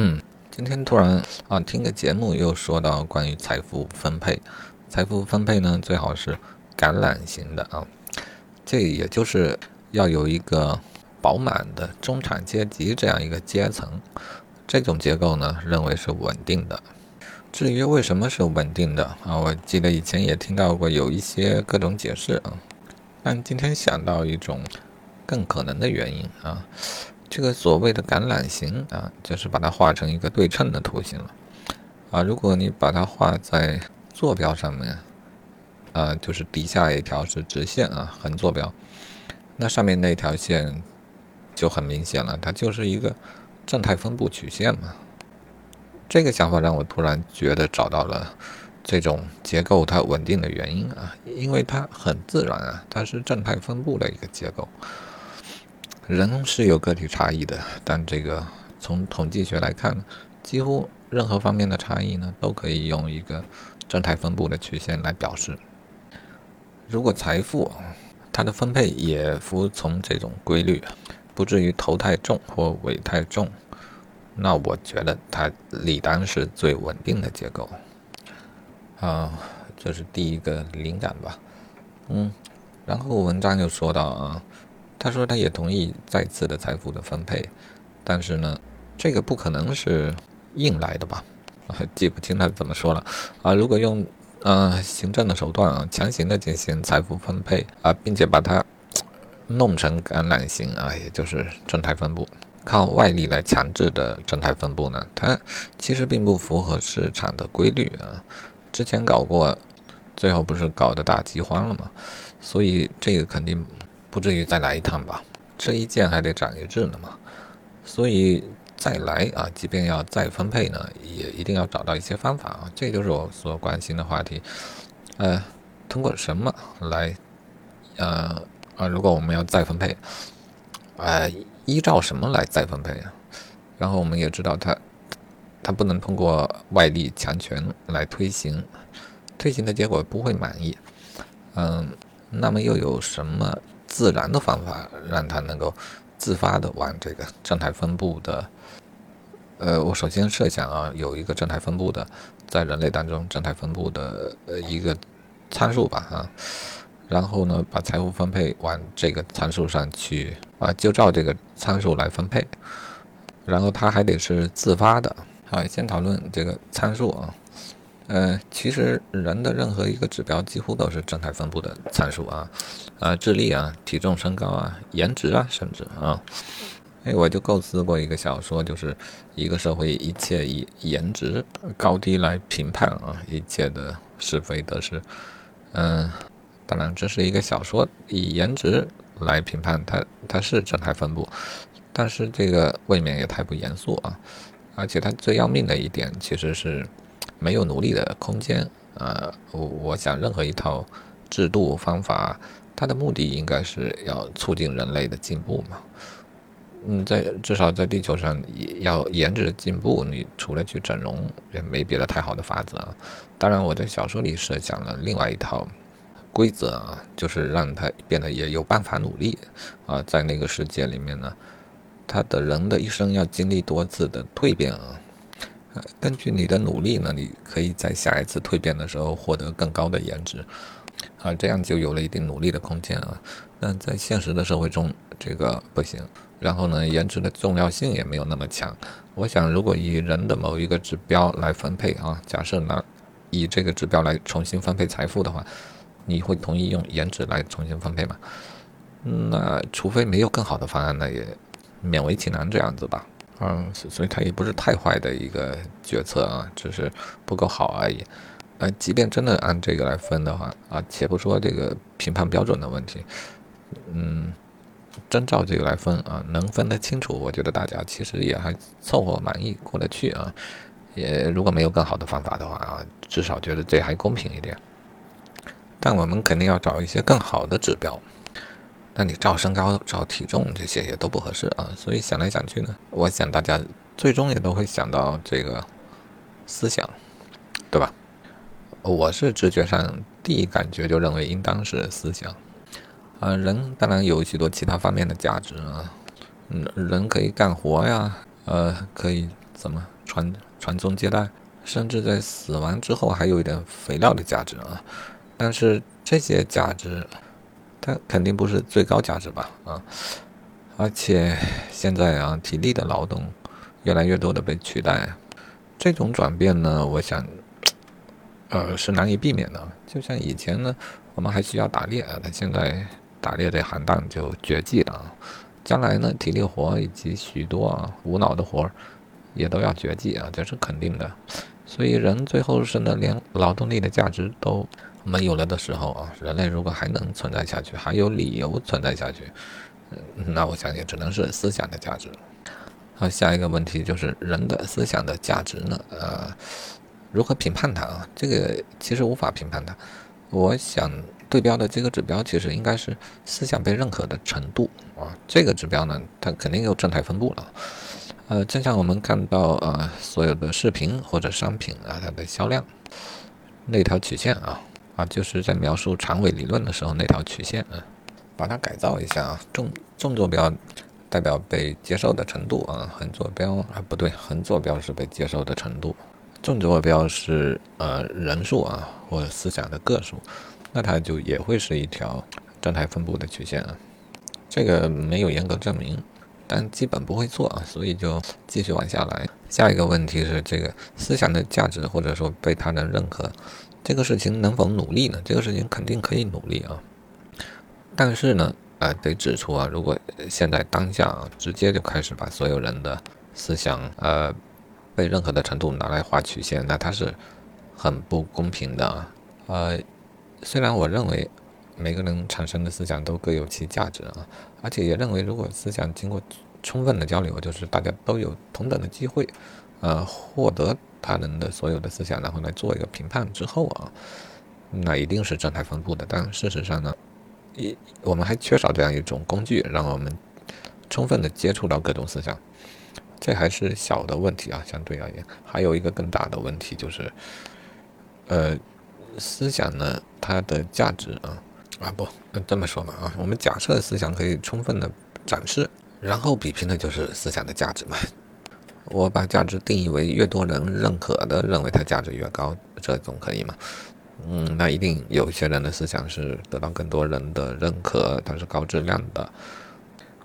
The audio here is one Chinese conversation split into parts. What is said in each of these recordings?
嗯，今天突然啊，听个节目又说到关于财富分配，财富分配呢最好是橄榄型的啊，这也就是要有一个饱满的中产阶级这样一个阶层，这种结构呢认为是稳定的。至于为什么是稳定的啊，我记得以前也听到过有一些各种解释啊，但今天想到一种更可能的原因啊。这个所谓的橄榄形啊，就是把它画成一个对称的图形了啊。如果你把它画在坐标上面，啊，就是底下一条是直线啊，横坐标，那上面那条线就很明显了，它就是一个正态分布曲线嘛。这个想法让我突然觉得找到了这种结构它稳定的原因啊，因为它很自然啊，它是正态分布的一个结构。人是有个体差异的，但这个从统计学来看，几乎任何方面的差异呢，都可以用一个正态分布的曲线来表示。如果财富它的分配也服从这种规律，不至于头太重或尾太重，那我觉得它理当是最稳定的结构。啊，这是第一个灵感吧。嗯，然后文章又说到啊。他说，他也同意再次的财富的分配，但是呢，这个不可能是硬来的吧？记不清他怎么说了啊。如果用呃行政的手段啊，强行的进行财富分配啊，并且把它弄成橄榄形啊，也就是正态分布，靠外力来强制的正态分布呢，它其实并不符合市场的规律啊。之前搞过，最后不是搞得大饥荒了吗？所以这个肯定。不至于再来一趟吧，这一件还得长一智呢嘛，所以再来啊，即便要再分配呢，也一定要找到一些方法啊，这就是我所关心的话题。呃，通过什么来？呃啊，如果我们要再分配，呃，依照什么来再分配啊？然后我们也知道，它它不能通过外力强权来推行，推行的结果不会满意。嗯，那么又有什么？自然的方法让它能够自发的往这个正态分布的，呃，我首先设想啊，有一个正态分布的，在人类当中正态分布的呃一个参数吧啊，然后呢，把财富分配往这个参数上去啊，就照这个参数来分配，然后它还得是自发的。好，先讨论这个参数啊。呃，其实人的任何一个指标几乎都是正态分布的参数啊，啊，智力啊，体重、身高啊，颜值啊，甚至啊，哎，我就构思过一个小说，就是一个社会一切以颜值高低来评判啊，一切的是非得失。嗯，当然这是一个小说，以颜值来评判它，它是正态分布，但是这个未免也太不严肃啊，而且它最要命的一点其实是。没有努力的空间，呃，我我想任何一套制度方法，它的目的应该是要促进人类的进步嘛。嗯，在至少在地球上要颜值进步，你除了去整容，也没别的太好的法子啊。当然，我在小说里设想了另外一套规则啊，就是让他变得也有办法努力啊，在那个世界里面呢，他的人的一生要经历多次的蜕变啊。根据你的努力呢，你可以在下一次蜕变的时候获得更高的颜值，啊，这样就有了一定努力的空间啊。但在现实的社会中，这个不行。然后呢，颜值的重要性也没有那么强。我想，如果以人的某一个指标来分配啊，假设呢以这个指标来重新分配财富的话，你会同意用颜值来重新分配吗？那除非没有更好的方案，那也勉为其难这样子吧。嗯，所以它也不是太坏的一个决策啊，只是不够好而已。呃，即便真的按这个来分的话啊，且不说这个评判标准的问题，嗯，真照这个来分啊，能分得清楚，我觉得大家其实也还凑合满意过得去啊。也如果没有更好的方法的话啊，至少觉得这还公平一点。但我们肯定要找一些更好的指标。那你照身高、照体重这些也都不合适啊，所以想来想去呢，我想大家最终也都会想到这个思想，对吧？我是直觉上第一感觉就认为应当是思想啊，人当然有许多其他方面的价值啊，嗯，人可以干活呀，呃，可以怎么传传宗接代，甚至在死亡之后还有一点肥料的价值啊。但是这些价值，它肯定不是最高价值吧？啊，而且现在啊，体力的劳动越来越多的被取代，这种转变呢，我想，呃，是难以避免的。就像以前呢，我们还需要打猎，那现在打猎这行当就绝迹了。将来呢，体力活以及许多啊无脑的活儿也都要绝迹啊，这是肯定的。所以人最后是呢，连劳动力的价值都。没有了的时候啊，人类如果还能存在下去，还有理由存在下去，那我想也只能是思想的价值。好，下一个问题就是人的思想的价值呢？呃，如何评判它啊？这个其实无法评判它。我想对标的这个指标其实应该是思想被认可的程度啊。这个指标呢，它肯定有正态分布了。呃，正像我们看到呃所有的视频或者商品啊，它的销量那条曲线啊。啊，就是在描述长尾理论的时候那条曲线，啊，把它改造一下啊，纵纵坐标代表被接受的程度啊，横坐标啊不对，横坐标是被接受的程度，纵坐标是呃人数啊或者思想的个数，那它就也会是一条正态分布的曲线啊。这个没有严格证明，但基本不会错啊，所以就继续往下来。下一个问题是这个思想的价值或者说被他人认可。这个事情能否努力呢？这个事情肯定可以努力啊，但是呢，呃，得指出啊，如果现在当下啊，直接就开始把所有人的思想呃被认可的程度拿来画曲线，那它是很不公平的啊。呃，虽然我认为每个人产生的思想都各有其价值啊，而且也认为如果思想经过充分的交流，就是大家都有同等的机会，呃，获得。他人的所有的思想，然后来做一个评判之后啊，那一定是正态分布的。但事实上呢，一我们还缺少这样一种工具，让我们充分的接触到各种思想。这还是小的问题啊，相对而言，还有一个更大的问题就是，呃，思想呢，它的价值啊啊不这么说嘛啊，我们假设思想可以充分的展示，然后比拼的就是思想的价值嘛。我把价值定义为越多人认可的，认为它价值越高，这总可以吗？嗯，那一定有些人的思想是得到更多人的认可，它是高质量的，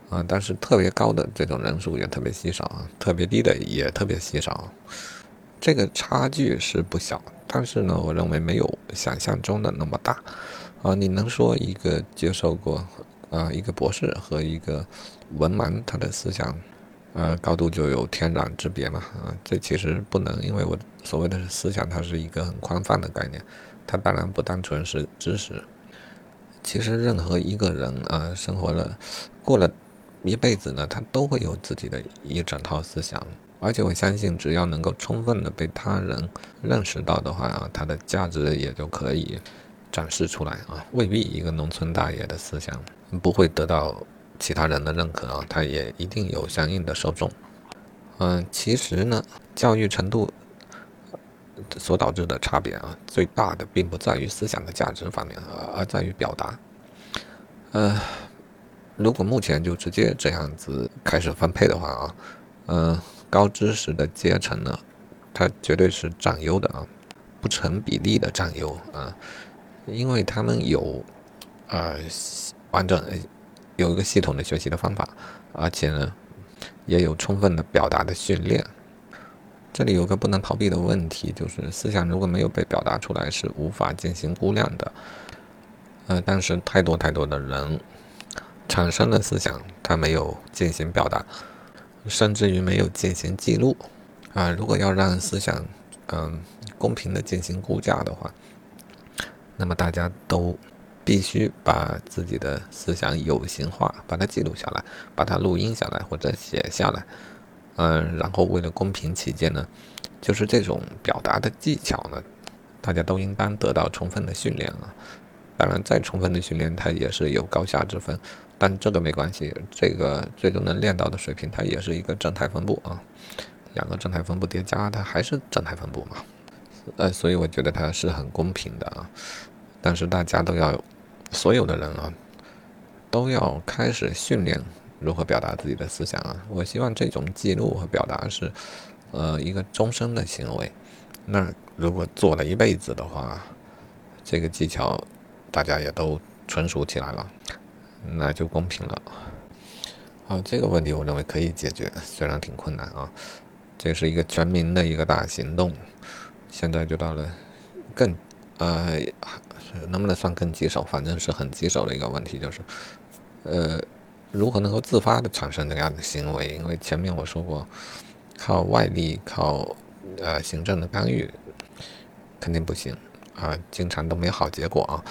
啊，但是特别高的这种人数也特别稀少，特别低的也特别稀少，这个差距是不小，但是呢，我认为没有想象中的那么大，啊，你能说一个接受过啊一个博士和一个文盲他的思想？呃，高度就有天壤之别嘛，啊，这其实不能，因为我所谓的思想，它是一个很宽泛的概念，它当然不单纯是知识。其实任何一个人啊，生活了过了一辈子呢，他都会有自己的一整套思想，而且我相信，只要能够充分的被他人认识到的话啊，它的价值也就可以展示出来啊，未必一个农村大爷的思想不会得到。其他人的认可啊，他也一定有相应的受众。嗯，其实呢，教育程度所导致的差别啊，最大的并不在于思想的价值方面，而在于表达。呃，如果目前就直接这样子开始分配的话啊，嗯，高知识的阶层呢，它绝对是占优的啊，不成比例的占优啊，因为他们有啊完整。有一个系统的学习的方法，而且呢，也有充分的表达的训练。这里有个不能逃避的问题，就是思想如果没有被表达出来，是无法进行估量的。呃，但是太多太多的人产生了思想，他没有进行表达，甚至于没有进行记录。啊，如果要让思想嗯公平的进行估价的话，那么大家都。必须把自己的思想有形化，把它记录下来，把它录音下来或者写下来，嗯，然后为了公平起见呢，就是这种表达的技巧呢，大家都应当得到充分的训练啊。当然，再充分的训练，它也是有高下之分，但这个没关系，这个最终能练到的水平，它也是一个正态分布啊。两个正态分布叠加，它还是正态分布嘛。呃，所以我觉得它是很公平的啊。但是大家都要。所有的人啊，都要开始训练如何表达自己的思想啊！我希望这种记录和表达是，呃一个终身的行为。那如果做了一辈子的话，这个技巧大家也都纯熟起来了，那就公平了。好，这个问题我认为可以解决，虽然挺困难啊。这是一个全民的一个大行动，现在就到了更呃，能不能算更棘手？反正是很棘手的一个问题，就是呃，如何能够自发的产生这样的行为？因为前面我说过，靠外力、靠呃行政的干预肯定不行啊，经常都没好结果啊。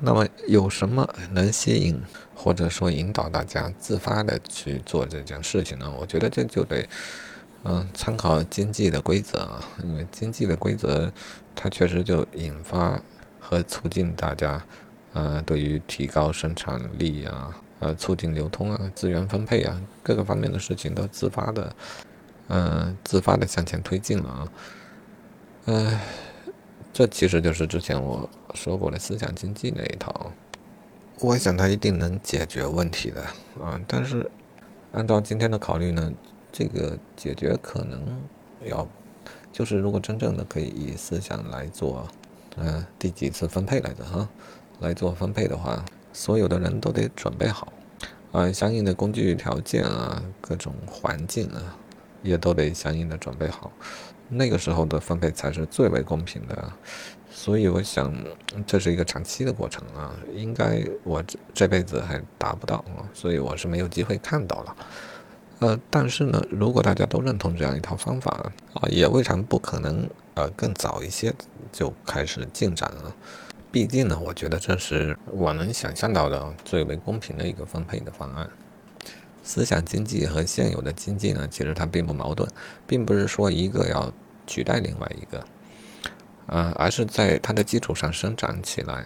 那么有什么能吸引或者说引导大家自发的去做这件事情呢？我觉得这就得。嗯，参考经济的规则啊，因为经济的规则，它确实就引发和促进大家，呃，对于提高生产力啊，呃，促进流通啊，资源分配啊，各个方面的事情都自发的，嗯，自发的向前推进了啊。呃，这其实就是之前我说过的思想经济那一套，我想它一定能解决问题的啊。但是按照今天的考虑呢？这个解决可能要，就是如果真正的可以以思想来做，嗯，第几次分配来着哈，来做分配的话，所有的人都得准备好，啊，相应的工具条件啊，各种环境啊，也都得相应的准备好，那个时候的分配才是最为公平的。所以我想，这是一个长期的过程啊，应该我这这辈子还达不到啊，所以我是没有机会看到了。呃，但是呢，如果大家都认同这样一套方法啊，也未尝不可能呃更早一些就开始进展了。毕竟呢，我觉得这是我能想象到的最为公平的一个分配的方案。思想经济和现有的经济呢，其实它并不矛盾，并不是说一个要取代另外一个，呃，而是在它的基础上生长起来。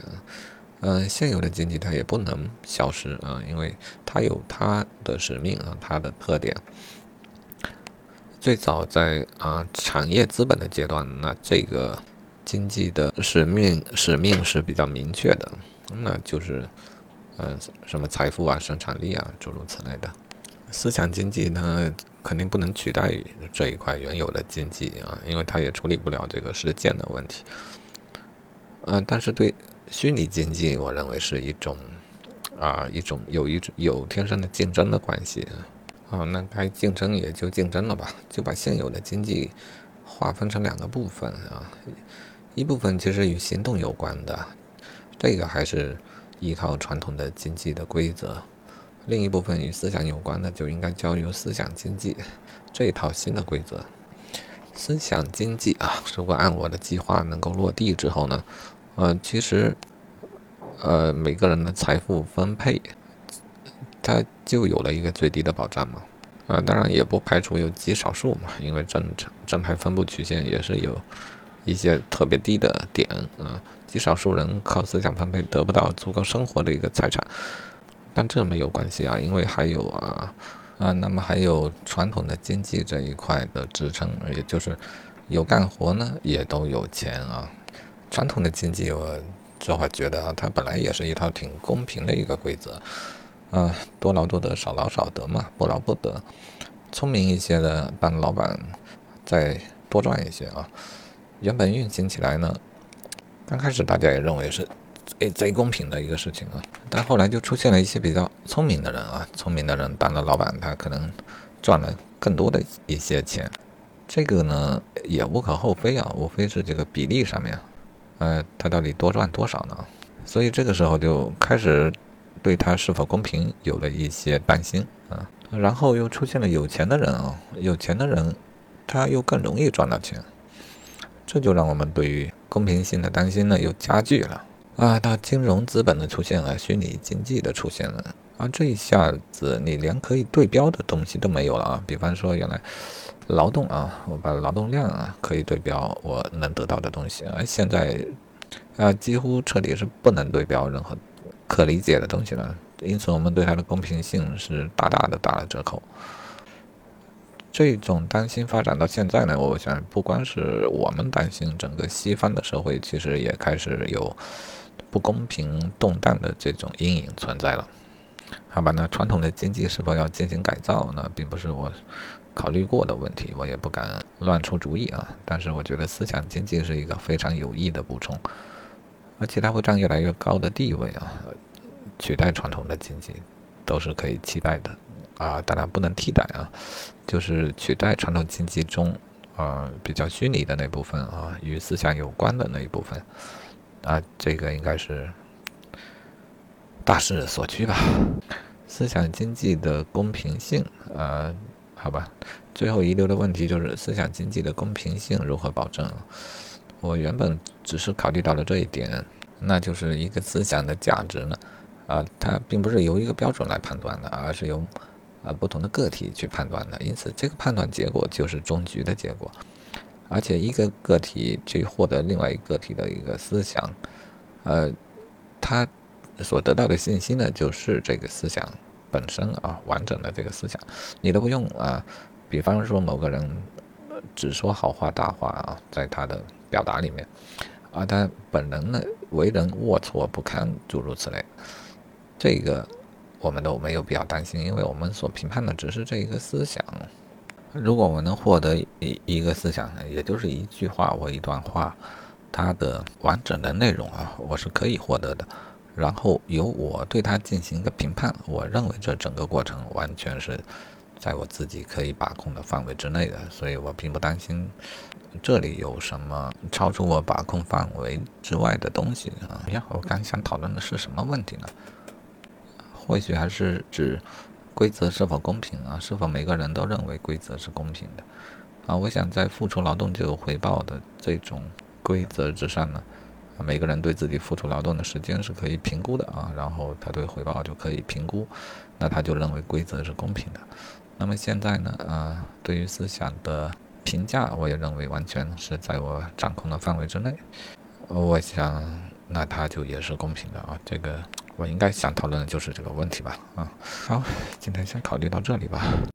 嗯，现有的经济它也不能消失啊，因为它有它的使命啊，它的特点。最早在啊产业资本的阶段，那这个经济的使命使命是比较明确的，那就是嗯什么财富啊、生产力啊诸如此类的。思想经济呢肯定不能取代这一块原有的经济啊，因为它也处理不了这个实践的问题。嗯，但是对。虚拟经济，我认为是一种啊，一种有一种有天生的竞争的关系啊。那该竞争也就竞争了吧，就把现有的经济划分成两个部分啊。一部分其实与行动有关的，这个还是依靠传统的经济的规则；另一部分与思想有关的，就应该交由思想经济这一套新的规则。思想经济啊，如果按我的计划能够落地之后呢？呃，其实，呃，每个人的财富分配，它就有了一个最低的保障嘛。啊，当然也不排除有极少数嘛，因为正正派分布曲线也是有一些特别低的点啊。极少数人靠思想分配得不到足够生活的一个财产，但这没有关系啊，因为还有啊啊，那么还有传统的经济这一块的支撑，也就是有干活呢，也都有钱啊。传统的经济，我这话觉得啊，它本来也是一套挺公平的一个规则，啊，多劳多得，少劳少得嘛，不劳不得。聪明一些的当老板，再多赚一些啊。原本运行起来呢，刚开始大家也认为是诶贼公平的一个事情啊，但后来就出现了一些比较聪明的人啊，聪明的人当了老板，他可能赚了更多的一些钱，这个呢也无可厚非啊，无非是这个比例上面。呃，他到底多赚多少呢？所以这个时候就开始对他是否公平有了一些担心啊。然后又出现了有钱的人啊，有钱的人他又更容易赚到钱，这就让我们对于公平性的担心呢又加剧了啊。到金融资本的出现了，虚拟经济的出现了啊，这一下子你连可以对标的东西都没有了啊。比方说原来。劳动啊，我把劳动量啊可以对标我能得到的东西，而现在啊几乎彻底是不能对标任何可理解的东西了，因此我们对它的公平性是大大的打了折扣。这种担心发展到现在呢，我想不光是我们担心，整个西方的社会其实也开始有不公平动荡的这种阴影存在了。好吧，那传统的经济是否要进行改造？那并不是我。考虑过的问题，我也不敢乱出主意啊。但是我觉得思想经济是一个非常有益的补充，而且它会占越来越高的地位啊，取代传统的经济都是可以期待的啊。当然不能替代啊，就是取代传统经济中啊比较虚拟的那部分啊，与思想有关的那一部分啊，这个应该是大势所趋吧。思想经济的公平性，呃，好吧，最后遗留的问题就是思想经济的公平性如何保证？我原本只是考虑到了这一点，那就是一个思想的价值呢，啊，它并不是由一个标准来判断的，而是由啊不同的个体去判断的，因此这个判断结果就是终局的结果，而且一个个体去获得另外一个个体的一个思想，呃，他。所得到的信息呢，就是这个思想本身啊，完整的这个思想，你都不用啊。比方说某个人只说好话大话啊，在他的表达里面，啊，他本人呢为人龌龊不堪，诸如此类，这个我们都没有必要担心，因为我们所评判的只是这一个思想。如果我们能获得一一个思想，也就是一句话或一段话，它的完整的内容啊，我是可以获得的。然后由我对它进行一个评判，我认为这整个过程完全是在我自己可以把控的范围之内的，所以我并不担心这里有什么超出我把控范围之外的东西啊。呀，我刚想讨论的是什么问题呢？或许还是指规则是否公平啊？是否每个人都认为规则是公平的啊？我想在付出劳动就有回报的这种规则之上呢？每个人对自己付出劳动的时间是可以评估的啊，然后他对回报就可以评估，那他就认为规则是公平的。那么现在呢，啊，对于思想的评价，我也认为完全是在我掌控的范围之内。我想，那他就也是公平的啊。这个我应该想讨论的就是这个问题吧。啊，好，今天先考虑到这里吧。